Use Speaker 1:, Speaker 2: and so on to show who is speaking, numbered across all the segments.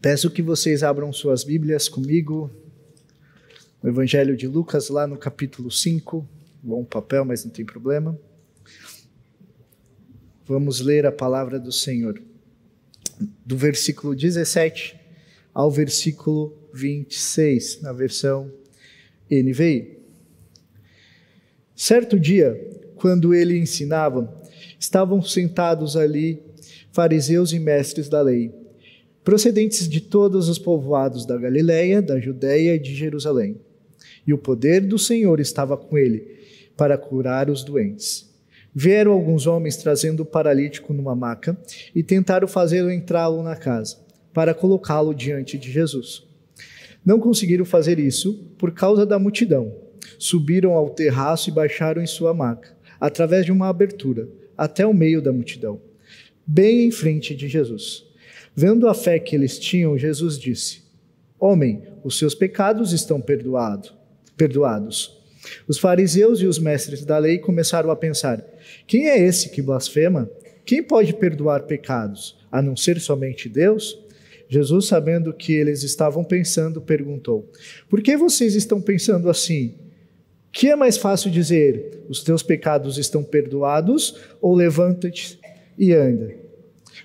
Speaker 1: Peço que vocês abram suas Bíblias comigo no Evangelho de Lucas, lá no capítulo 5. Bom papel, mas não tem problema. Vamos ler a palavra do Senhor. Do versículo 17 ao versículo 26, na versão NVI. Certo dia, quando ele ensinava, estavam sentados ali fariseus e mestres da lei procedentes de todos os povoados da Galiléia, da Judéia e de Jerusalém. E o poder do Senhor estava com ele para curar os doentes. Vieram alguns homens trazendo o paralítico numa maca e tentaram fazê-lo entrá-lo na casa, para colocá-lo diante de Jesus. Não conseguiram fazer isso por causa da multidão. Subiram ao terraço e baixaram em sua maca, através de uma abertura, até o meio da multidão, bem em frente de Jesus. Vendo a fé que eles tinham, Jesus disse: Homem, os seus pecados estão perdoado, perdoados. Os fariseus e os mestres da lei começaram a pensar: Quem é esse que blasfema? Quem pode perdoar pecados, a não ser somente Deus? Jesus, sabendo que eles estavam pensando, perguntou: Por que vocês estão pensando assim? Que é mais fácil dizer: Os teus pecados estão perdoados, ou levanta-te e anda?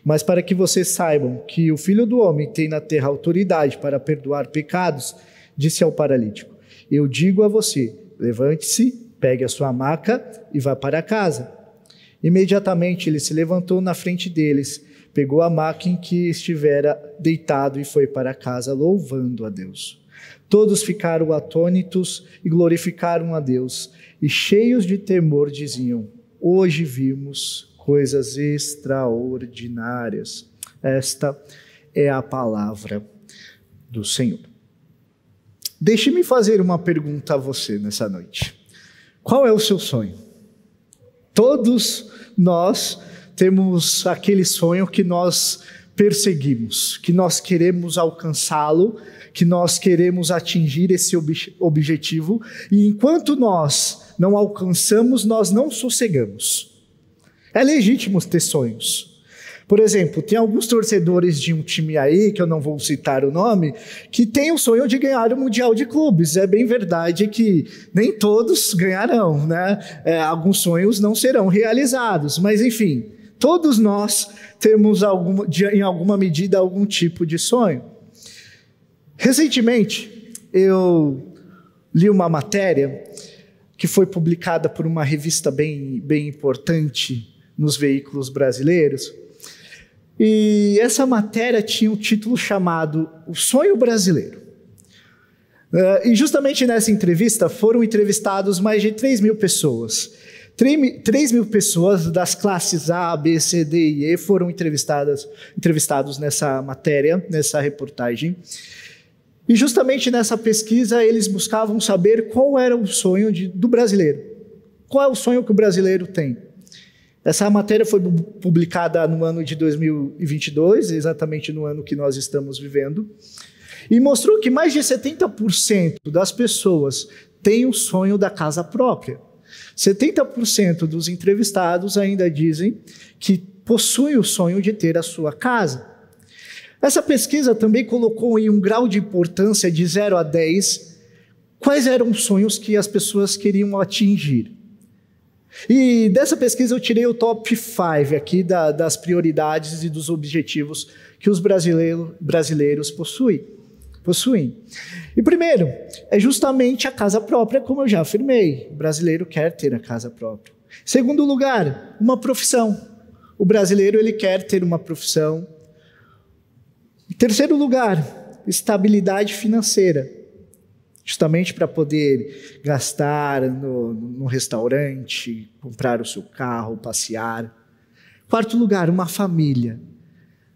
Speaker 1: Mas para que vocês saibam que o Filho do Homem tem na terra autoridade para perdoar pecados, disse ao paralítico: Eu digo a você: levante-se, pegue a sua maca e vá para casa. Imediatamente ele se levantou na frente deles, pegou a maca em que estivera deitado e foi para casa, louvando a Deus. Todos ficaram atônitos e glorificaram a Deus, e cheios de temor diziam: Hoje vimos coisas extraordinárias. Esta é a palavra do Senhor. Deixe-me fazer uma pergunta a você nessa noite. Qual é o seu sonho? Todos nós temos aquele sonho que nós perseguimos, que nós queremos alcançá-lo, que nós queremos atingir esse ob objetivo, e enquanto nós não alcançamos, nós não sossegamos. É legítimo ter sonhos. Por exemplo, tem alguns torcedores de um time aí, que eu não vou citar o nome, que tem o sonho de ganhar o Mundial de Clubes. É bem verdade que nem todos ganharão, né? É, alguns sonhos não serão realizados, mas enfim, todos nós temos de, em alguma medida algum tipo de sonho. Recentemente, eu li uma matéria que foi publicada por uma revista bem, bem importante nos veículos brasileiros. E essa matéria tinha um título chamado O Sonho Brasileiro. Uh, e justamente nessa entrevista foram entrevistados mais de 3 mil pessoas. 3 mil pessoas das classes A, B, C, D e E foram entrevistadas, entrevistados nessa matéria, nessa reportagem. E justamente nessa pesquisa eles buscavam saber qual era o sonho de, do brasileiro. Qual é o sonho que o brasileiro tem? Essa matéria foi publicada no ano de 2022, exatamente no ano que nós estamos vivendo, e mostrou que mais de 70% das pessoas têm o sonho da casa própria. 70% dos entrevistados ainda dizem que possuem o sonho de ter a sua casa. Essa pesquisa também colocou em um grau de importância de 0 a 10 quais eram os sonhos que as pessoas queriam atingir. E dessa pesquisa eu tirei o top 5 aqui da, das prioridades e dos objetivos que os brasileiro, brasileiros possuem, possuem. E primeiro, é justamente a casa própria, como eu já afirmei. O brasileiro quer ter a casa própria. Segundo lugar, uma profissão. O brasileiro ele quer ter uma profissão. Terceiro lugar, estabilidade financeira justamente para poder gastar no, no restaurante, comprar o seu carro, passear. Quarto lugar, uma família.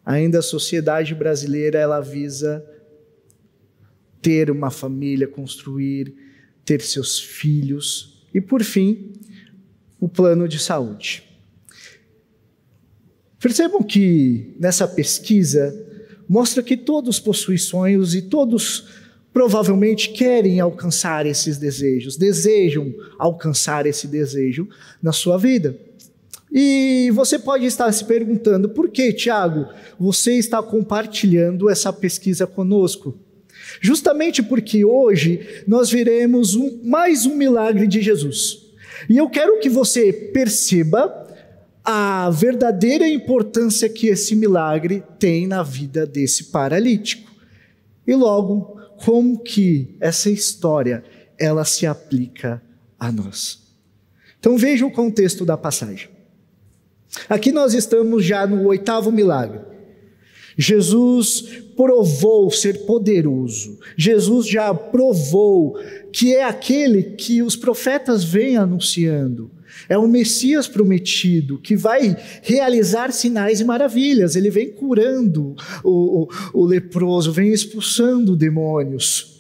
Speaker 1: Ainda a sociedade brasileira ela visa ter uma família, construir, ter seus filhos e por fim, o plano de saúde. Percebam que nessa pesquisa mostra que todos possuem sonhos e todos provavelmente querem alcançar esses desejos, desejam alcançar esse desejo na sua vida. E você pode estar se perguntando, por que, Tiago, você está compartilhando essa pesquisa conosco? Justamente porque hoje nós veremos um, mais um milagre de Jesus. E eu quero que você perceba a verdadeira importância que esse milagre tem na vida desse paralítico. E logo, como que essa história ela se aplica a nós. Então veja o contexto da passagem. Aqui nós estamos já no oitavo milagre. Jesus provou ser poderoso. Jesus já provou que é aquele que os profetas vêm anunciando. É o Messias prometido que vai realizar sinais e maravilhas. Ele vem curando o, o, o leproso, vem expulsando demônios.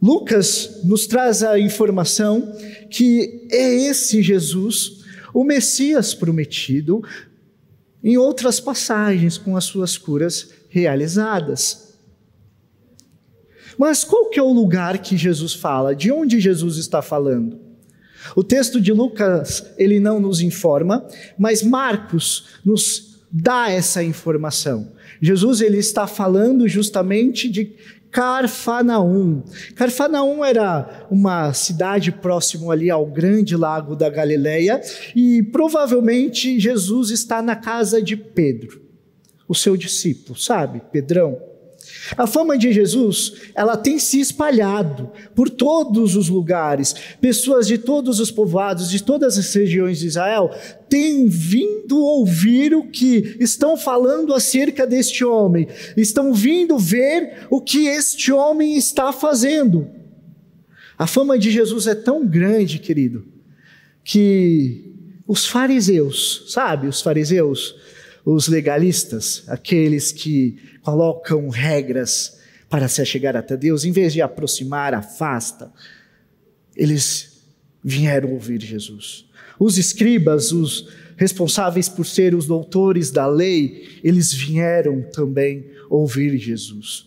Speaker 1: Lucas nos traz a informação que é esse Jesus, o Messias prometido, em outras passagens com as suas curas realizadas. Mas qual que é o lugar que Jesus fala? De onde Jesus está falando? O texto de Lucas, ele não nos informa, mas Marcos nos dá essa informação. Jesus ele está falando justamente de Carfanaum. Carfanaum era uma cidade próximo ali ao grande lago da Galileia e provavelmente Jesus está na casa de Pedro, o seu discípulo, sabe? Pedrão. A fama de Jesus, ela tem se espalhado por todos os lugares. Pessoas de todos os povoados, de todas as regiões de Israel, têm vindo ouvir o que estão falando acerca deste homem. Estão vindo ver o que este homem está fazendo. A fama de Jesus é tão grande, querido, que os fariseus, sabe, os fariseus, os legalistas, aqueles que colocam regras para se chegar até Deus, em vez de aproximar, afasta, eles vieram ouvir Jesus. Os escribas, os responsáveis por ser os doutores da lei, eles vieram também ouvir Jesus.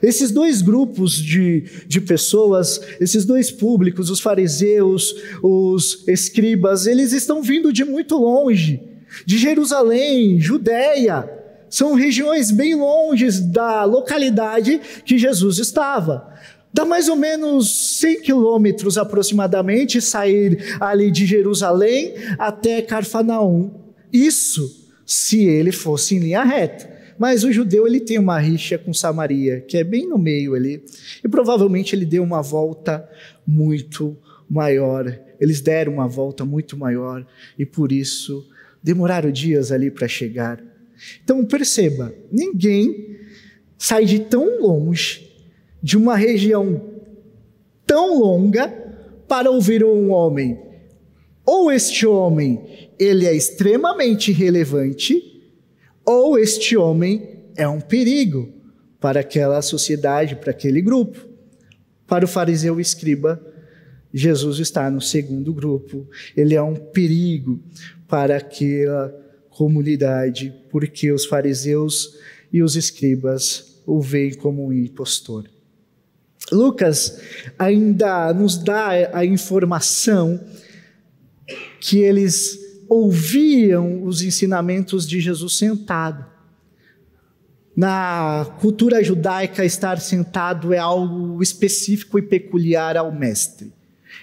Speaker 1: Esses dois grupos de, de pessoas, esses dois públicos, os fariseus, os escribas, eles estão vindo de muito longe de Jerusalém, Judéia, são regiões bem longes da localidade que Jesus estava. Dá mais ou menos 100 quilômetros aproximadamente sair ali de Jerusalém até Carfanaum. Isso se ele fosse em linha reta. Mas o judeu ele tem uma rixa com Samaria, que é bem no meio ali. E provavelmente ele deu uma volta muito maior. Eles deram uma volta muito maior e por isso demoraram dias ali para chegar. Então perceba, ninguém sai de tão longe, de uma região tão longa, para ouvir um homem. Ou este homem, ele é extremamente relevante, ou este homem é um perigo para aquela sociedade, para aquele grupo. Para o fariseu escriba, Jesus está no segundo grupo. Ele é um perigo para aquela comunidade, porque os fariseus e os escribas o veem como um impostor. Lucas ainda nos dá a informação que eles ouviam os ensinamentos de Jesus sentado. Na cultura judaica, estar sentado é algo específico e peculiar ao mestre.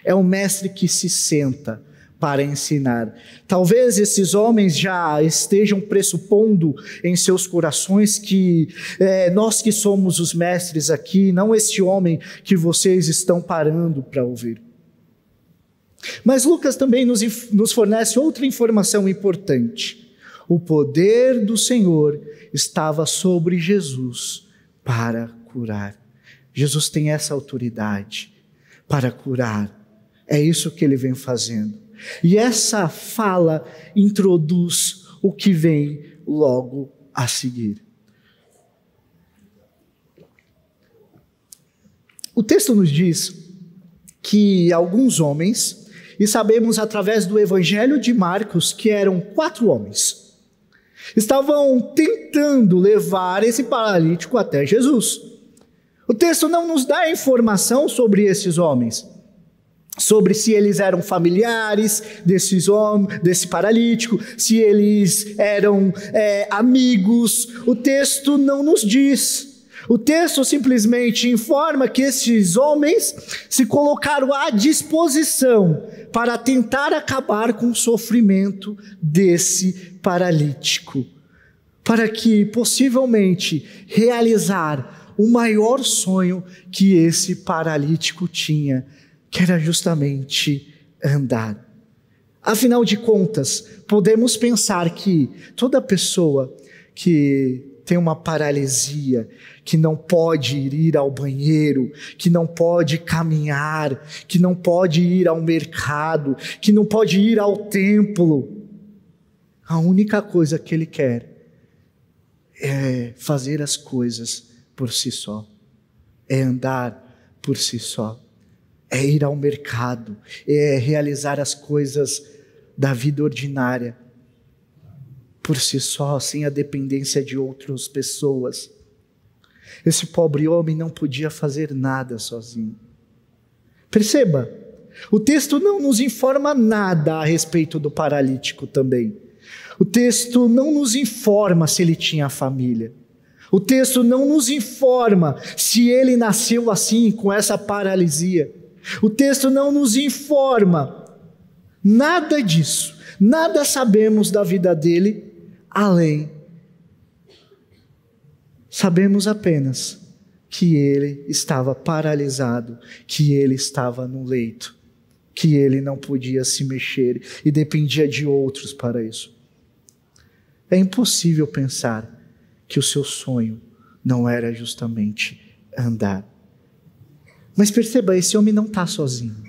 Speaker 1: É o mestre que se senta para ensinar. Talvez esses homens já estejam pressupondo em seus corações que é, nós que somos os mestres aqui, não este homem que vocês estão parando para ouvir. Mas Lucas também nos, nos fornece outra informação importante. O poder do Senhor estava sobre Jesus para curar. Jesus tem essa autoridade para curar. É isso que ele vem fazendo. E essa fala introduz o que vem logo a seguir. O texto nos diz que alguns homens, e sabemos através do evangelho de Marcos que eram quatro homens, estavam tentando levar esse paralítico até Jesus. O texto não nos dá informação sobre esses homens, sobre se eles eram familiares desses homens, desse paralítico, se eles eram é, amigos. O texto não nos diz. O texto simplesmente informa que esses homens se colocaram à disposição para tentar acabar com o sofrimento desse paralítico, para que possivelmente realizar o maior sonho que esse paralítico tinha, que era justamente andar. Afinal de contas, podemos pensar que toda pessoa que tem uma paralisia, que não pode ir ao banheiro, que não pode caminhar, que não pode ir ao mercado, que não pode ir ao templo. A única coisa que ele quer é fazer as coisas por si só, é andar por si só, é ir ao mercado, é realizar as coisas da vida ordinária por si só, sem a dependência de outras pessoas. Esse pobre homem não podia fazer nada sozinho. Perceba, o texto não nos informa nada a respeito do paralítico também. O texto não nos informa se ele tinha família. O texto não nos informa se ele nasceu assim, com essa paralisia. O texto não nos informa nada disso. Nada sabemos da vida dele além. Sabemos apenas que ele estava paralisado, que ele estava no leito, que ele não podia se mexer e dependia de outros para isso. É impossível pensar que o seu sonho não era justamente andar. Mas perceba, esse homem não está sozinho.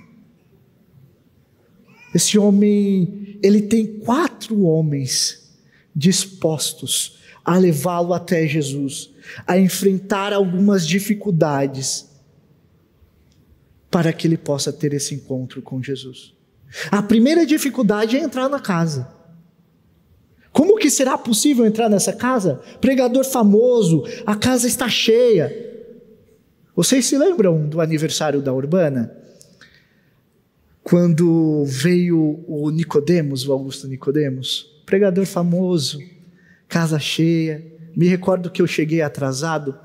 Speaker 1: Esse homem, ele tem quatro homens dispostos a levá-lo até Jesus, a enfrentar algumas dificuldades, para que ele possa ter esse encontro com Jesus. A primeira dificuldade é entrar na casa. Como que será possível entrar nessa casa? Pregador famoso, a casa está cheia. Vocês se lembram do aniversário da Urbana? Quando veio o Nicodemos, o Augusto Nicodemos, pregador famoso, casa cheia. Me recordo que eu cheguei atrasado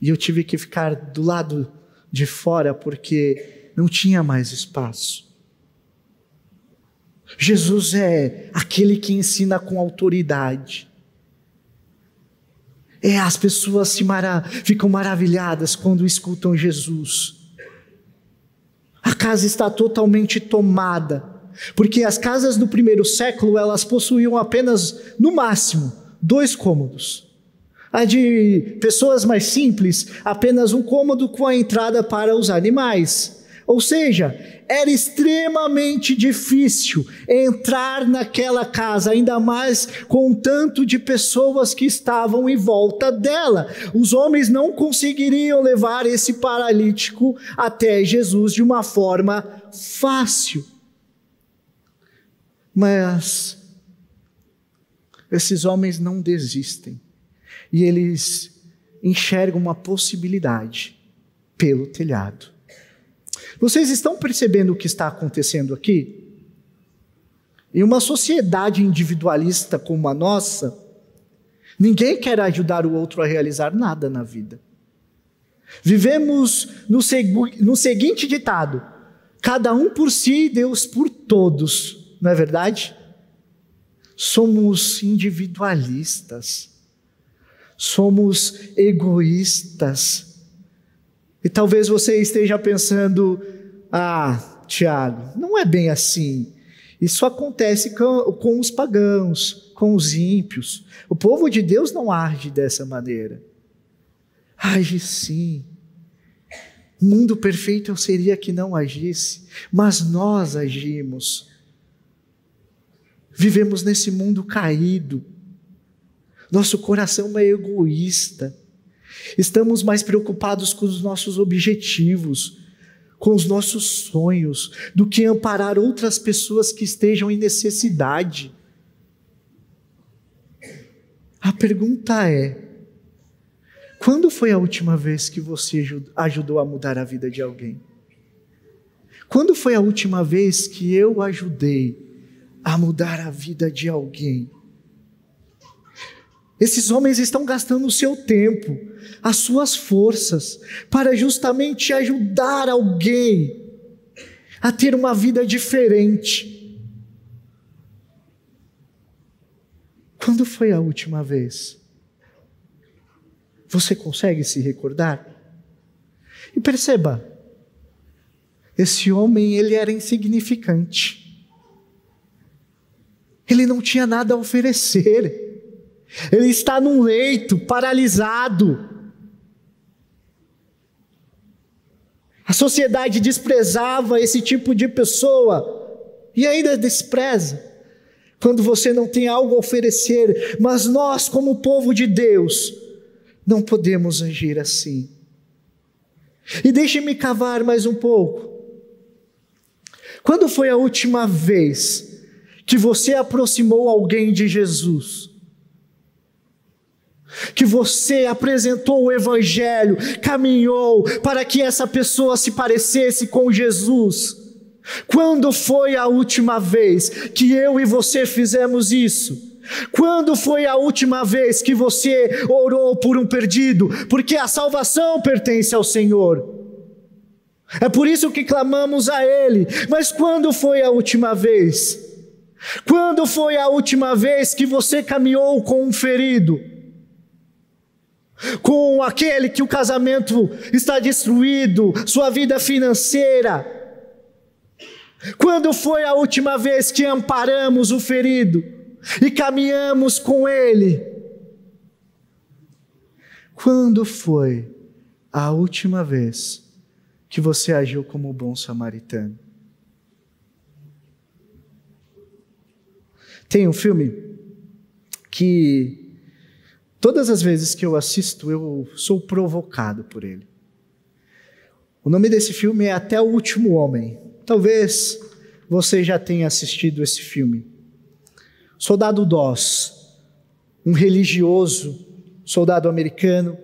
Speaker 1: e eu tive que ficar do lado de fora porque não tinha mais espaço. Jesus é aquele que ensina com autoridade. É, as pessoas se mara ficam maravilhadas quando escutam Jesus. A casa está totalmente tomada porque as casas do primeiro século elas possuíam apenas, no máximo, dois cômodos. A de pessoas mais simples, apenas um cômodo com a entrada para os animais. Ou seja, era extremamente difícil entrar naquela casa, ainda mais com o tanto de pessoas que estavam em volta dela. Os homens não conseguiriam levar esse paralítico até Jesus de uma forma fácil. Mas esses homens não desistem e eles enxergam uma possibilidade pelo telhado. Vocês estão percebendo o que está acontecendo aqui? Em uma sociedade individualista como a nossa, ninguém quer ajudar o outro a realizar nada na vida. Vivemos no, no seguinte ditado: cada um por si, Deus por todos não é verdade? Somos individualistas, somos egoístas. E talvez você esteja pensando: ah, Tiago, não é bem assim. Isso acontece com, com os pagãos, com os ímpios. O povo de Deus não age dessa maneira. Age sim. Mundo perfeito seria que não agisse, mas nós agimos. Vivemos nesse mundo caído. Nosso coração é egoísta. Estamos mais preocupados com os nossos objetivos, com os nossos sonhos, do que amparar outras pessoas que estejam em necessidade. A pergunta é: quando foi a última vez que você ajudou a mudar a vida de alguém? Quando foi a última vez que eu ajudei a mudar a vida de alguém? Esses homens estão gastando o seu tempo, as suas forças, para justamente ajudar alguém a ter uma vida diferente. Quando foi a última vez? Você consegue se recordar? E perceba, esse homem ele era insignificante. Ele não tinha nada a oferecer. Ele está num leito, paralisado. A sociedade desprezava esse tipo de pessoa e ainda despreza quando você não tem algo a oferecer, mas nós, como povo de Deus, não podemos agir assim. E deixe-me cavar mais um pouco. Quando foi a última vez que você aproximou alguém de Jesus? Que você apresentou o Evangelho, caminhou para que essa pessoa se parecesse com Jesus. Quando foi a última vez que eu e você fizemos isso? Quando foi a última vez que você orou por um perdido? Porque a salvação pertence ao Senhor. É por isso que clamamos a Ele. Mas quando foi a última vez? Quando foi a última vez que você caminhou com um ferido? Com aquele que o casamento está destruído, sua vida financeira. Quando foi a última vez que amparamos o ferido e caminhamos com ele? Quando foi a última vez que você agiu como bom samaritano? Tem um filme que Todas as vezes que eu assisto, eu sou provocado por ele. O nome desse filme é Até o Último Homem. Talvez você já tenha assistido esse filme. Soldado Doss, um religioso, soldado americano,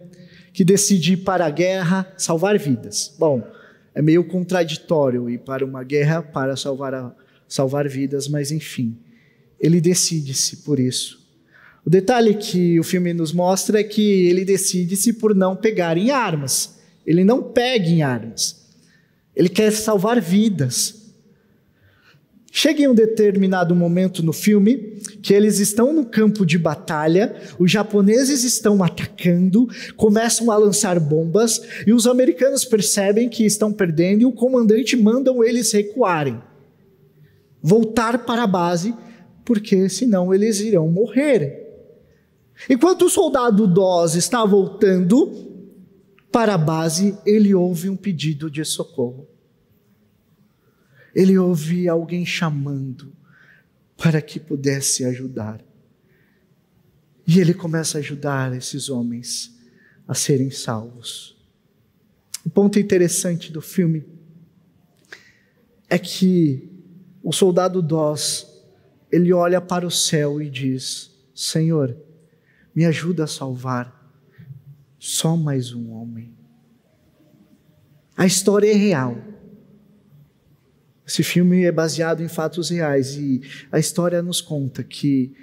Speaker 1: que decide ir para a guerra salvar vidas. Bom, é meio contraditório ir para uma guerra para salvar, a, salvar vidas, mas enfim, ele decide-se por isso. O detalhe que o filme nos mostra é que ele decide-se por não pegar em armas. Ele não pega em armas. Ele quer salvar vidas. Chega em um determinado momento no filme que eles estão no campo de batalha, os japoneses estão atacando, começam a lançar bombas e os americanos percebem que estão perdendo e o comandante manda eles recuarem, voltar para a base, porque senão eles irão morrer. Enquanto o soldado Dawes está voltando para a base, ele ouve um pedido de socorro. Ele ouve alguém chamando para que pudesse ajudar. E ele começa a ajudar esses homens a serem salvos. O ponto interessante do filme é que o soldado Dós, ele olha para o céu e diz: Senhor, me ajuda a salvar só mais um homem. A história é real. Esse filme é baseado em fatos reais e a história nos conta que,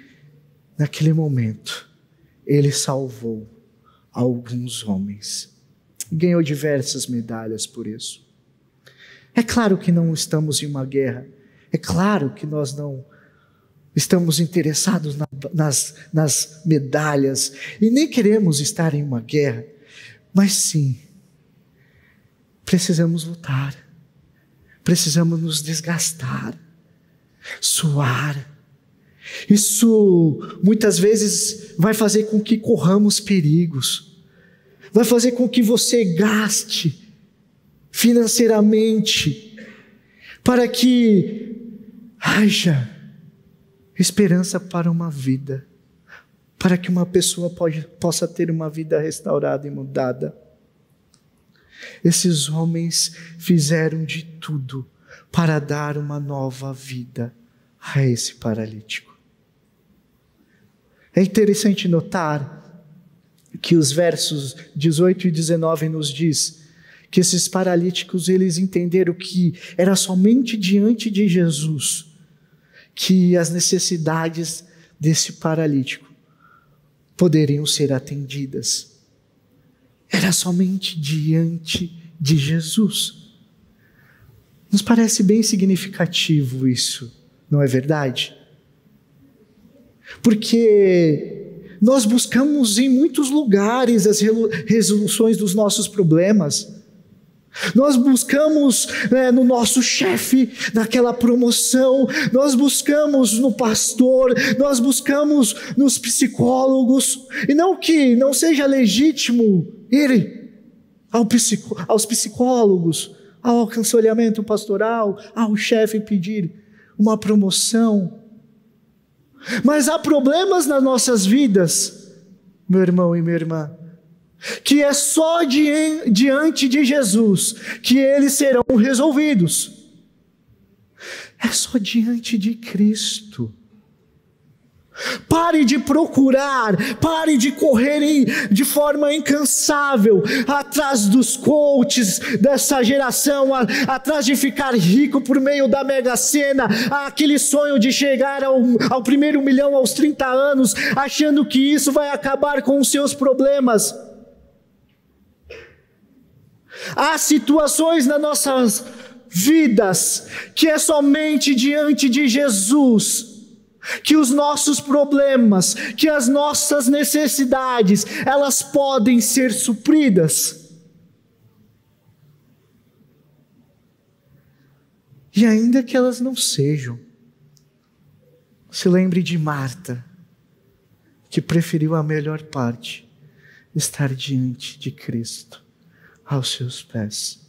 Speaker 1: naquele momento, ele salvou alguns homens e ganhou diversas medalhas por isso. É claro que não estamos em uma guerra, é claro que nós não estamos interessados na, nas, nas medalhas. E nem queremos estar em uma guerra, mas sim, precisamos lutar, precisamos nos desgastar, suar. Isso muitas vezes vai fazer com que corramos perigos, vai fazer com que você gaste financeiramente, para que haja esperança para uma vida, para que uma pessoa pode, possa ter uma vida restaurada e mudada. Esses homens fizeram de tudo para dar uma nova vida a esse paralítico. É interessante notar que os versos 18 e 19 nos diz que esses paralíticos eles entenderam que era somente diante de Jesus que as necessidades desse paralítico poderiam ser atendidas. Era somente diante de Jesus. Nos parece bem significativo isso, não é verdade? Porque nós buscamos em muitos lugares as resoluções dos nossos problemas. Nós buscamos né, no nosso chefe, naquela promoção, nós buscamos no pastor, nós buscamos nos psicólogos, e não que não seja legítimo ir ao psico, aos psicólogos, ao aconselhamento pastoral, ao chefe pedir uma promoção. Mas há problemas nas nossas vidas, meu irmão e minha irmã, que é só diante de Jesus que eles serão resolvidos. É só diante de Cristo. Pare de procurar, pare de correr de forma incansável atrás dos coaches dessa geração, a, atrás de ficar rico por meio da mega sena, aquele sonho de chegar ao, ao primeiro milhão aos 30 anos, achando que isso vai acabar com os seus problemas. Há situações nas nossas vidas que é somente diante de Jesus que os nossos problemas, que as nossas necessidades, elas podem ser supridas. E ainda que elas não sejam, se lembre de Marta, que preferiu a melhor parte, estar diante de Cristo aos seus pés.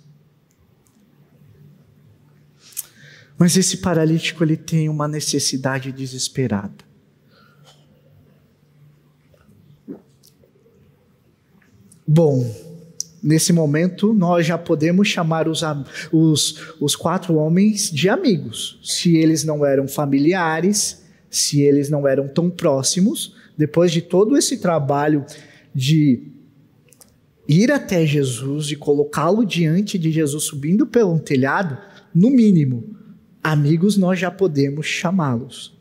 Speaker 1: Mas esse paralítico ele tem uma necessidade desesperada. Bom, nesse momento nós já podemos chamar os, os, os quatro homens de amigos. Se eles não eram familiares, se eles não eram tão próximos, depois de todo esse trabalho de ir até Jesus e colocá-lo diante de Jesus subindo pelo telhado, no mínimo, amigos nós já podemos chamá-los.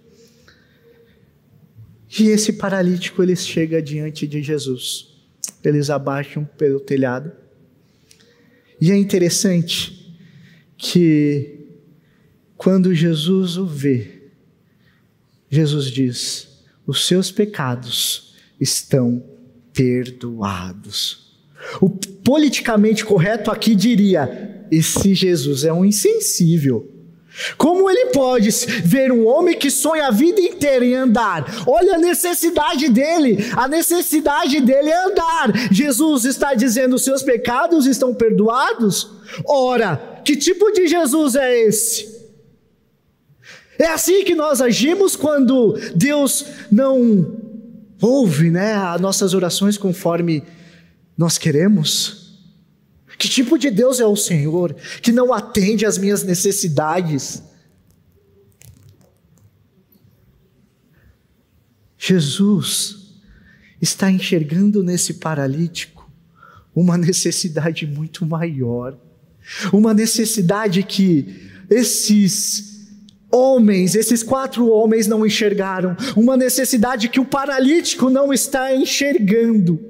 Speaker 1: E esse paralítico ele chega diante de Jesus. Eles abaixam pelo telhado. E é interessante que quando Jesus o vê, Jesus diz: "Os seus pecados estão perdoados". O politicamente correto aqui diria: esse Jesus é um insensível. Como ele pode ver um homem que sonha a vida inteira em andar? Olha a necessidade dele. A necessidade dele é andar. Jesus está dizendo: seus pecados estão perdoados? Ora, que tipo de Jesus é esse? É assim que nós agimos quando Deus não ouve né, as nossas orações conforme nós queremos? Que tipo de Deus é o Senhor que não atende às minhas necessidades? Jesus está enxergando nesse paralítico uma necessidade muito maior, uma necessidade que esses homens, esses quatro homens não enxergaram, uma necessidade que o paralítico não está enxergando.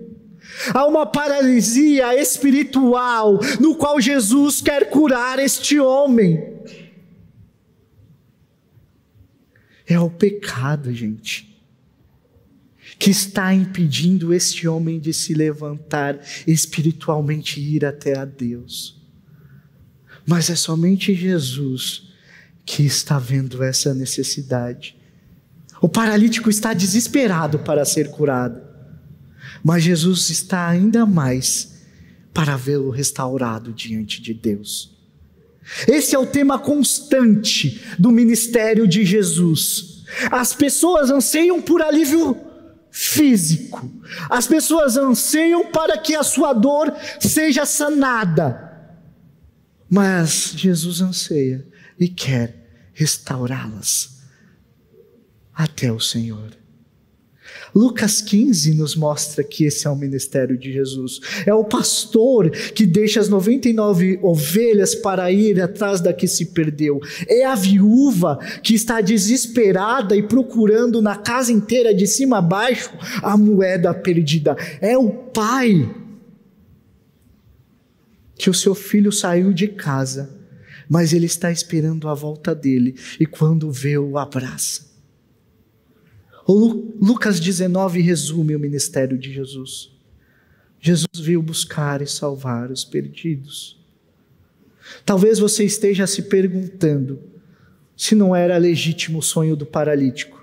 Speaker 1: Há uma paralisia espiritual no qual Jesus quer curar este homem. É o pecado, gente, que está impedindo este homem de se levantar espiritualmente e ir até a Deus. Mas é somente Jesus que está vendo essa necessidade. O paralítico está desesperado para ser curado. Mas Jesus está ainda mais para vê-lo restaurado diante de Deus. Esse é o tema constante do ministério de Jesus. As pessoas anseiam por alívio físico, as pessoas anseiam para que a sua dor seja sanada, mas Jesus anseia e quer restaurá-las até o Senhor. Lucas 15 nos mostra que esse é o ministério de Jesus. É o pastor que deixa as 99 ovelhas para ir atrás da que se perdeu. É a viúva que está desesperada e procurando na casa inteira, de cima a baixo, a moeda perdida. É o pai que o seu filho saiu de casa, mas ele está esperando a volta dele e quando vê, o abraça. Lucas 19 resume o ministério de Jesus. Jesus veio buscar e salvar os perdidos. Talvez você esteja se perguntando se não era legítimo o sonho do paralítico.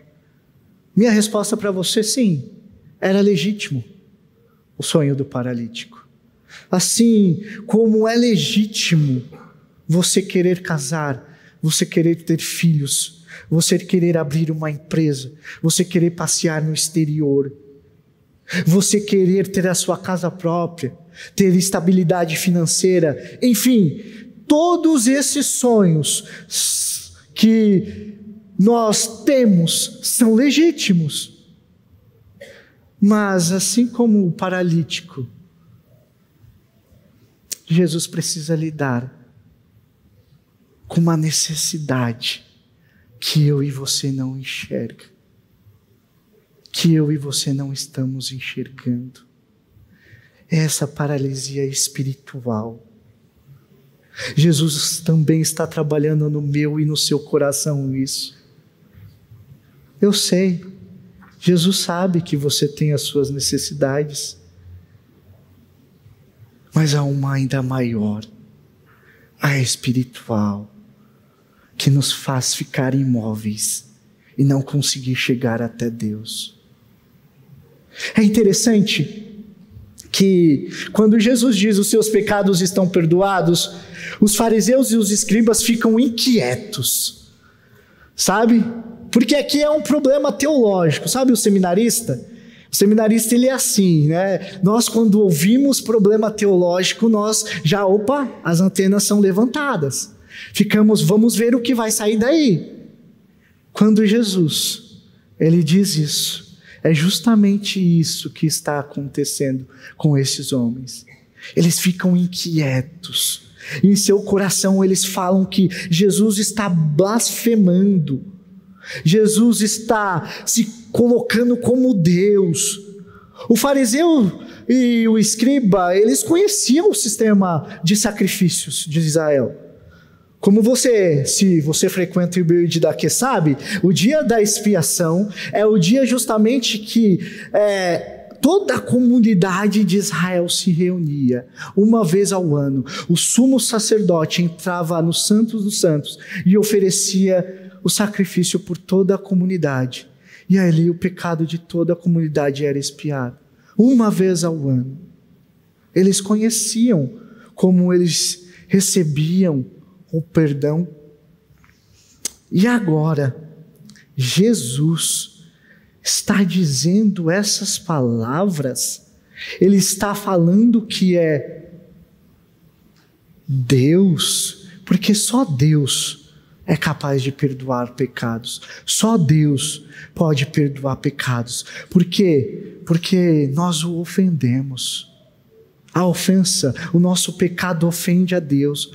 Speaker 1: Minha resposta para você, sim, era legítimo o sonho do paralítico. Assim como é legítimo você querer casar, você querer ter filhos, você querer abrir uma empresa, você querer passear no exterior, você querer ter a sua casa própria, ter estabilidade financeira, enfim, todos esses sonhos que nós temos são legítimos. Mas assim como o paralítico, Jesus precisa lidar com uma necessidade que eu e você não enxerga, que eu e você não estamos enxergando. Essa paralisia espiritual. Jesus também está trabalhando no meu e no seu coração isso. Eu sei. Jesus sabe que você tem as suas necessidades. Mas há uma ainda maior, a espiritual que nos faz ficar imóveis e não conseguir chegar até Deus. É interessante que quando Jesus diz os seus pecados estão perdoados, os fariseus e os escribas ficam inquietos. Sabe? Porque aqui é um problema teológico, sabe o seminarista? O seminarista ele é assim, né? Nós quando ouvimos problema teológico, nós já, opa, as antenas são levantadas. Ficamos, vamos ver o que vai sair daí. Quando Jesus, ele diz isso, é justamente isso que está acontecendo com esses homens. Eles ficam inquietos. Em seu coração eles falam que Jesus está blasfemando. Jesus está se colocando como Deus. O fariseu e o escriba, eles conheciam o sistema de sacrifícios de Israel. Como você, se você frequenta o Build daqui, sabe, o dia da expiação é o dia justamente que é, toda a comunidade de Israel se reunia uma vez ao ano. O sumo sacerdote entrava no Santos dos Santos e oferecia o sacrifício por toda a comunidade. E ali o pecado de toda a comunidade era expiado. Uma vez ao ano. Eles conheciam como eles recebiam o perdão. E agora, Jesus está dizendo essas palavras, ele está falando que é Deus, porque só Deus é capaz de perdoar pecados. Só Deus pode perdoar pecados. Por quê? Porque nós o ofendemos. A ofensa, o nosso pecado ofende a Deus.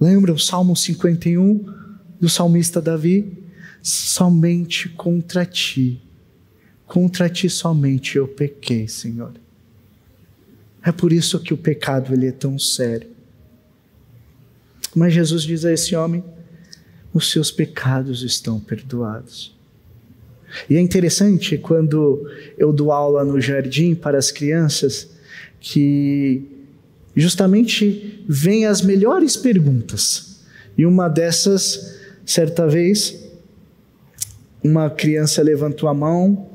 Speaker 1: Lembra o Salmo 51 do salmista Davi? Somente contra ti, contra ti somente eu pequei, Senhor. É por isso que o pecado ele é tão sério. Mas Jesus diz a esse homem: os seus pecados estão perdoados. E é interessante quando eu dou aula no jardim para as crianças que justamente vem as melhores perguntas. E uma dessas, certa vez, uma criança levantou a mão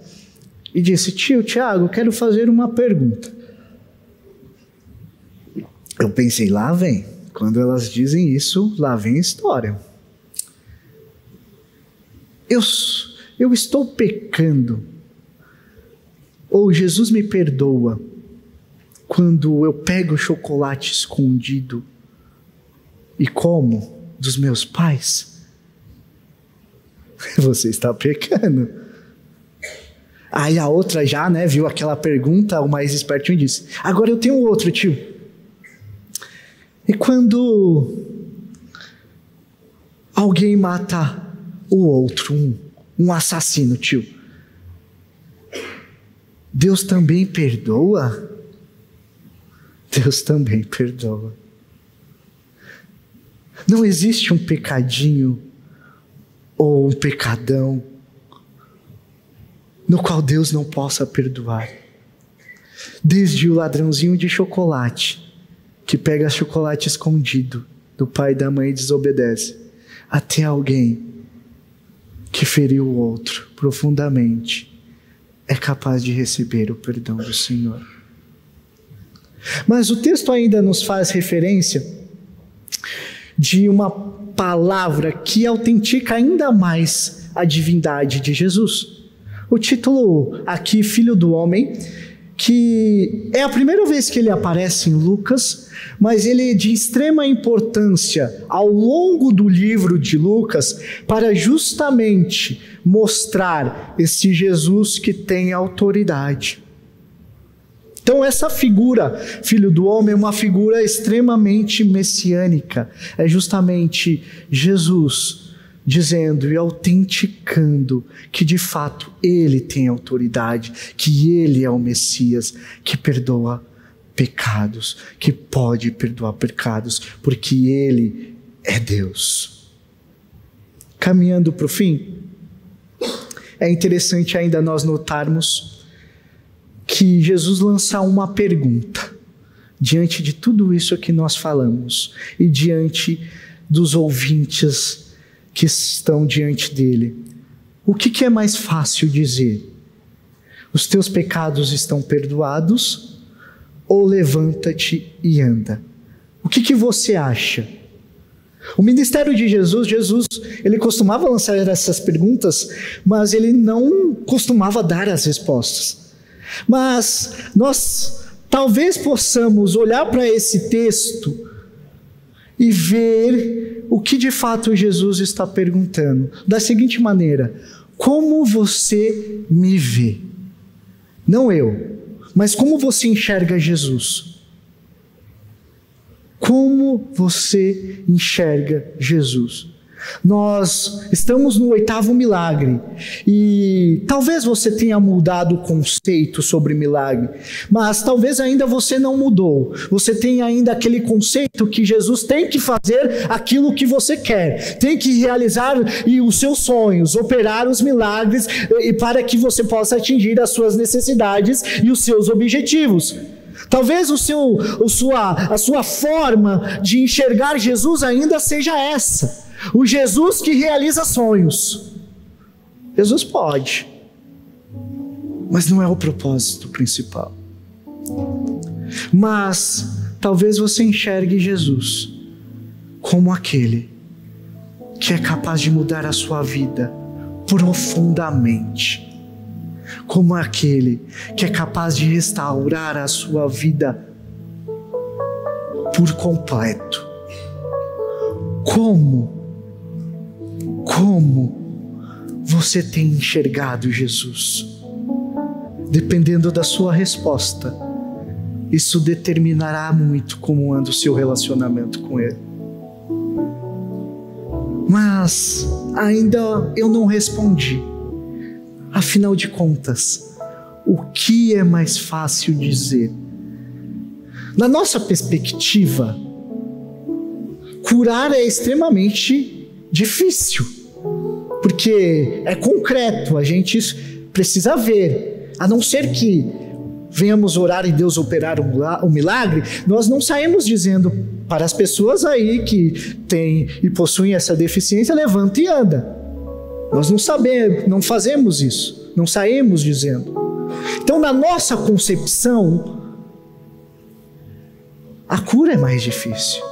Speaker 1: e disse: Tio, Tiago, quero fazer uma pergunta. Eu pensei, lá vem. Quando elas dizem isso, lá vem história. Eu, eu estou pecando. Ou Jesus me perdoa quando eu pego o chocolate escondido e como dos meus pais, você está pecando. Aí a outra já, né, viu aquela pergunta, o mais espertinho disse: Agora eu tenho outro, tio. E quando alguém mata o outro, um, um assassino, tio, Deus também perdoa? Deus também perdoa. Não existe um pecadinho ou um pecadão no qual Deus não possa perdoar. Desde o ladrãozinho de chocolate, que pega chocolate escondido do pai e da mãe e desobedece, até alguém que feriu o outro profundamente, é capaz de receber o perdão do Senhor. Mas o texto ainda nos faz referência de uma palavra que autentica ainda mais a divindade de Jesus. O título aqui, Filho do Homem, que é a primeira vez que ele aparece em Lucas, mas ele é de extrema importância ao longo do livro de Lucas para justamente mostrar esse Jesus que tem autoridade. Então, essa figura, filho do homem, é uma figura extremamente messiânica. É justamente Jesus dizendo e autenticando que de fato ele tem autoridade, que ele é o Messias que perdoa pecados, que pode perdoar pecados, porque ele é Deus. Caminhando para o fim, é interessante ainda nós notarmos que Jesus lança uma pergunta diante de tudo isso que nós falamos e diante dos ouvintes que estão diante dele. O que, que é mais fácil dizer? Os teus pecados estão perdoados? Ou levanta-te e anda? O que, que você acha? O ministério de Jesus, Jesus, ele costumava lançar essas perguntas, mas ele não costumava dar as respostas. Mas nós talvez possamos olhar para esse texto e ver o que de fato Jesus está perguntando. Da seguinte maneira: como você me vê? Não eu, mas como você enxerga Jesus? Como você enxerga Jesus? Nós estamos no oitavo milagre e talvez você tenha mudado o conceito sobre milagre, mas talvez ainda você não mudou. Você tem ainda aquele conceito que Jesus tem que fazer aquilo que você quer, tem que realizar os seus sonhos, operar os milagres e para que você possa atingir as suas necessidades e os seus objetivos. Talvez o seu, o sua, a sua forma de enxergar Jesus ainda seja essa. O Jesus que realiza sonhos. Jesus pode, mas não é o propósito principal. Mas talvez você enxergue Jesus como aquele que é capaz de mudar a sua vida profundamente, como aquele que é capaz de restaurar a sua vida por completo. Como como você tem enxergado Jesus? Dependendo da sua resposta, isso determinará muito como anda o seu relacionamento com Ele. Mas ainda eu não respondi. Afinal de contas, o que é mais fácil dizer? Na nossa perspectiva, curar é extremamente difícil porque é concreto, a gente precisa ver, a não ser que venhamos orar e Deus operar um milagre, nós não saímos dizendo para as pessoas aí que têm e possuem essa deficiência, levanta e anda. Nós não sabemos, não fazemos isso, não saímos dizendo. Então, na nossa concepção, a cura é mais difícil.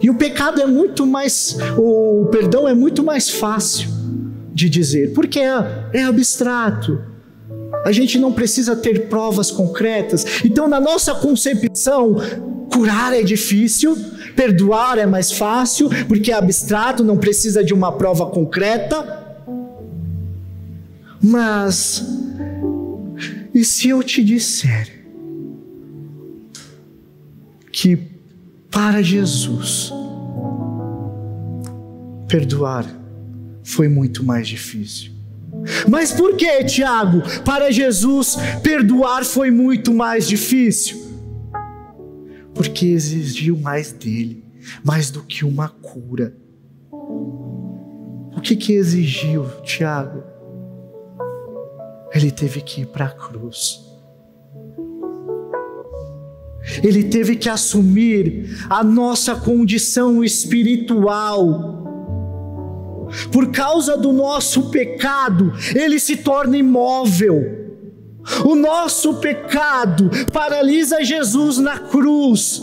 Speaker 1: E o pecado é muito mais, o perdão é muito mais fácil de dizer, porque é, é abstrato. A gente não precisa ter provas concretas. Então, na nossa concepção, curar é difícil, perdoar é mais fácil, porque é abstrato, não precisa de uma prova concreta. Mas E se eu te disser que para Jesus perdoar foi muito mais difícil? Mas por que, Tiago? Para Jesus perdoar foi muito mais difícil. Porque exigiu mais dele, mais do que uma cura. O que que exigiu, Tiago? Ele teve que ir para a cruz. Ele teve que assumir a nossa condição espiritual. Por causa do nosso pecado, ele se torna imóvel. O nosso pecado paralisa Jesus na cruz.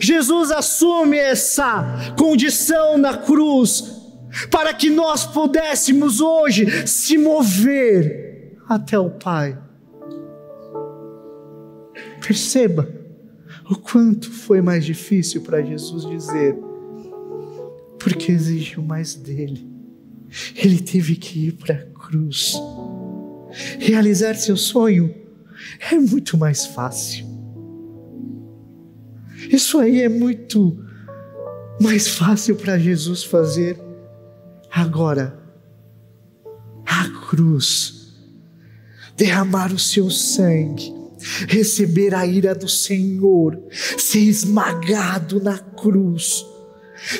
Speaker 1: Jesus assume essa condição na cruz para que nós pudéssemos hoje se mover até o Pai. Perceba o quanto foi mais difícil para Jesus dizer, porque exigiu mais dele. Ele teve que ir para a cruz. Realizar seu sonho é muito mais fácil. Isso aí é muito mais fácil para Jesus fazer Agora, a cruz, derramar o seu sangue, receber a ira do Senhor, ser esmagado na cruz,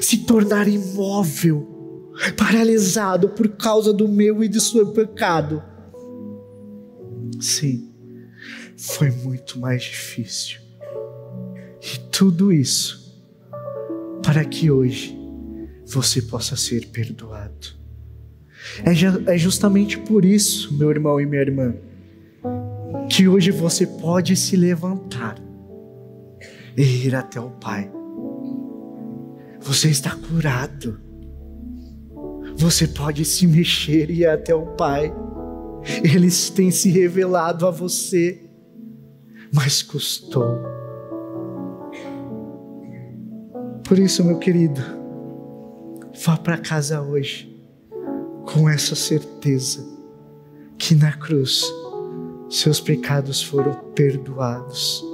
Speaker 1: se tornar imóvel, paralisado por causa do meu e do seu pecado. Sim, foi muito mais difícil. E tudo isso para que hoje você possa ser perdoado. É, é justamente por isso, meu irmão e minha irmã, que hoje você pode se levantar e ir até o Pai. Você está curado. Você pode se mexer e ir até o Pai. Ele tem se revelado a você, mas custou. Por isso, meu querido, Vá para casa hoje com essa certeza que na cruz seus pecados foram perdoados.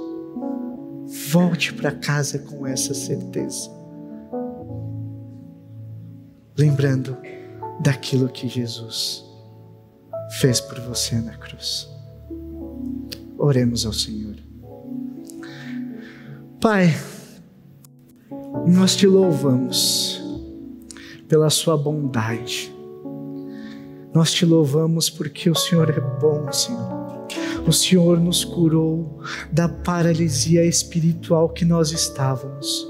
Speaker 1: Volte para casa com essa certeza. Lembrando daquilo que Jesus fez por você na cruz. Oremos ao Senhor. Pai, nós te louvamos pela Sua bondade. Nós te louvamos porque o Senhor é bom, Senhor. O Senhor nos curou da paralisia espiritual que nós estávamos.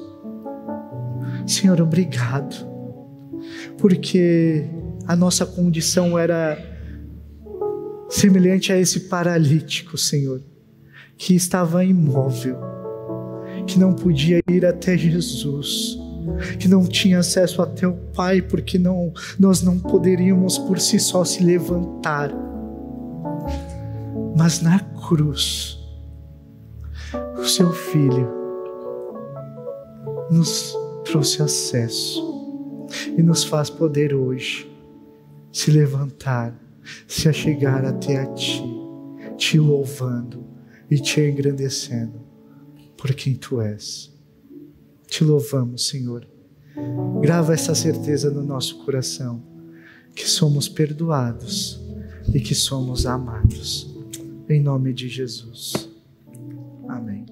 Speaker 1: Senhor, obrigado, porque a nossa condição era semelhante a esse paralítico, Senhor, que estava imóvel, que não podia ir até Jesus que não tinha acesso até o Pai, porque não, nós não poderíamos por si só se levantar. Mas na cruz, o seu Filho nos trouxe acesso e nos faz poder hoje se levantar, se achegar até a Ti, te louvando e te engrandecendo por quem Tu és. Te louvamos, Senhor. Grava essa certeza no nosso coração, que somos perdoados e que somos amados. Em nome de Jesus. Amém.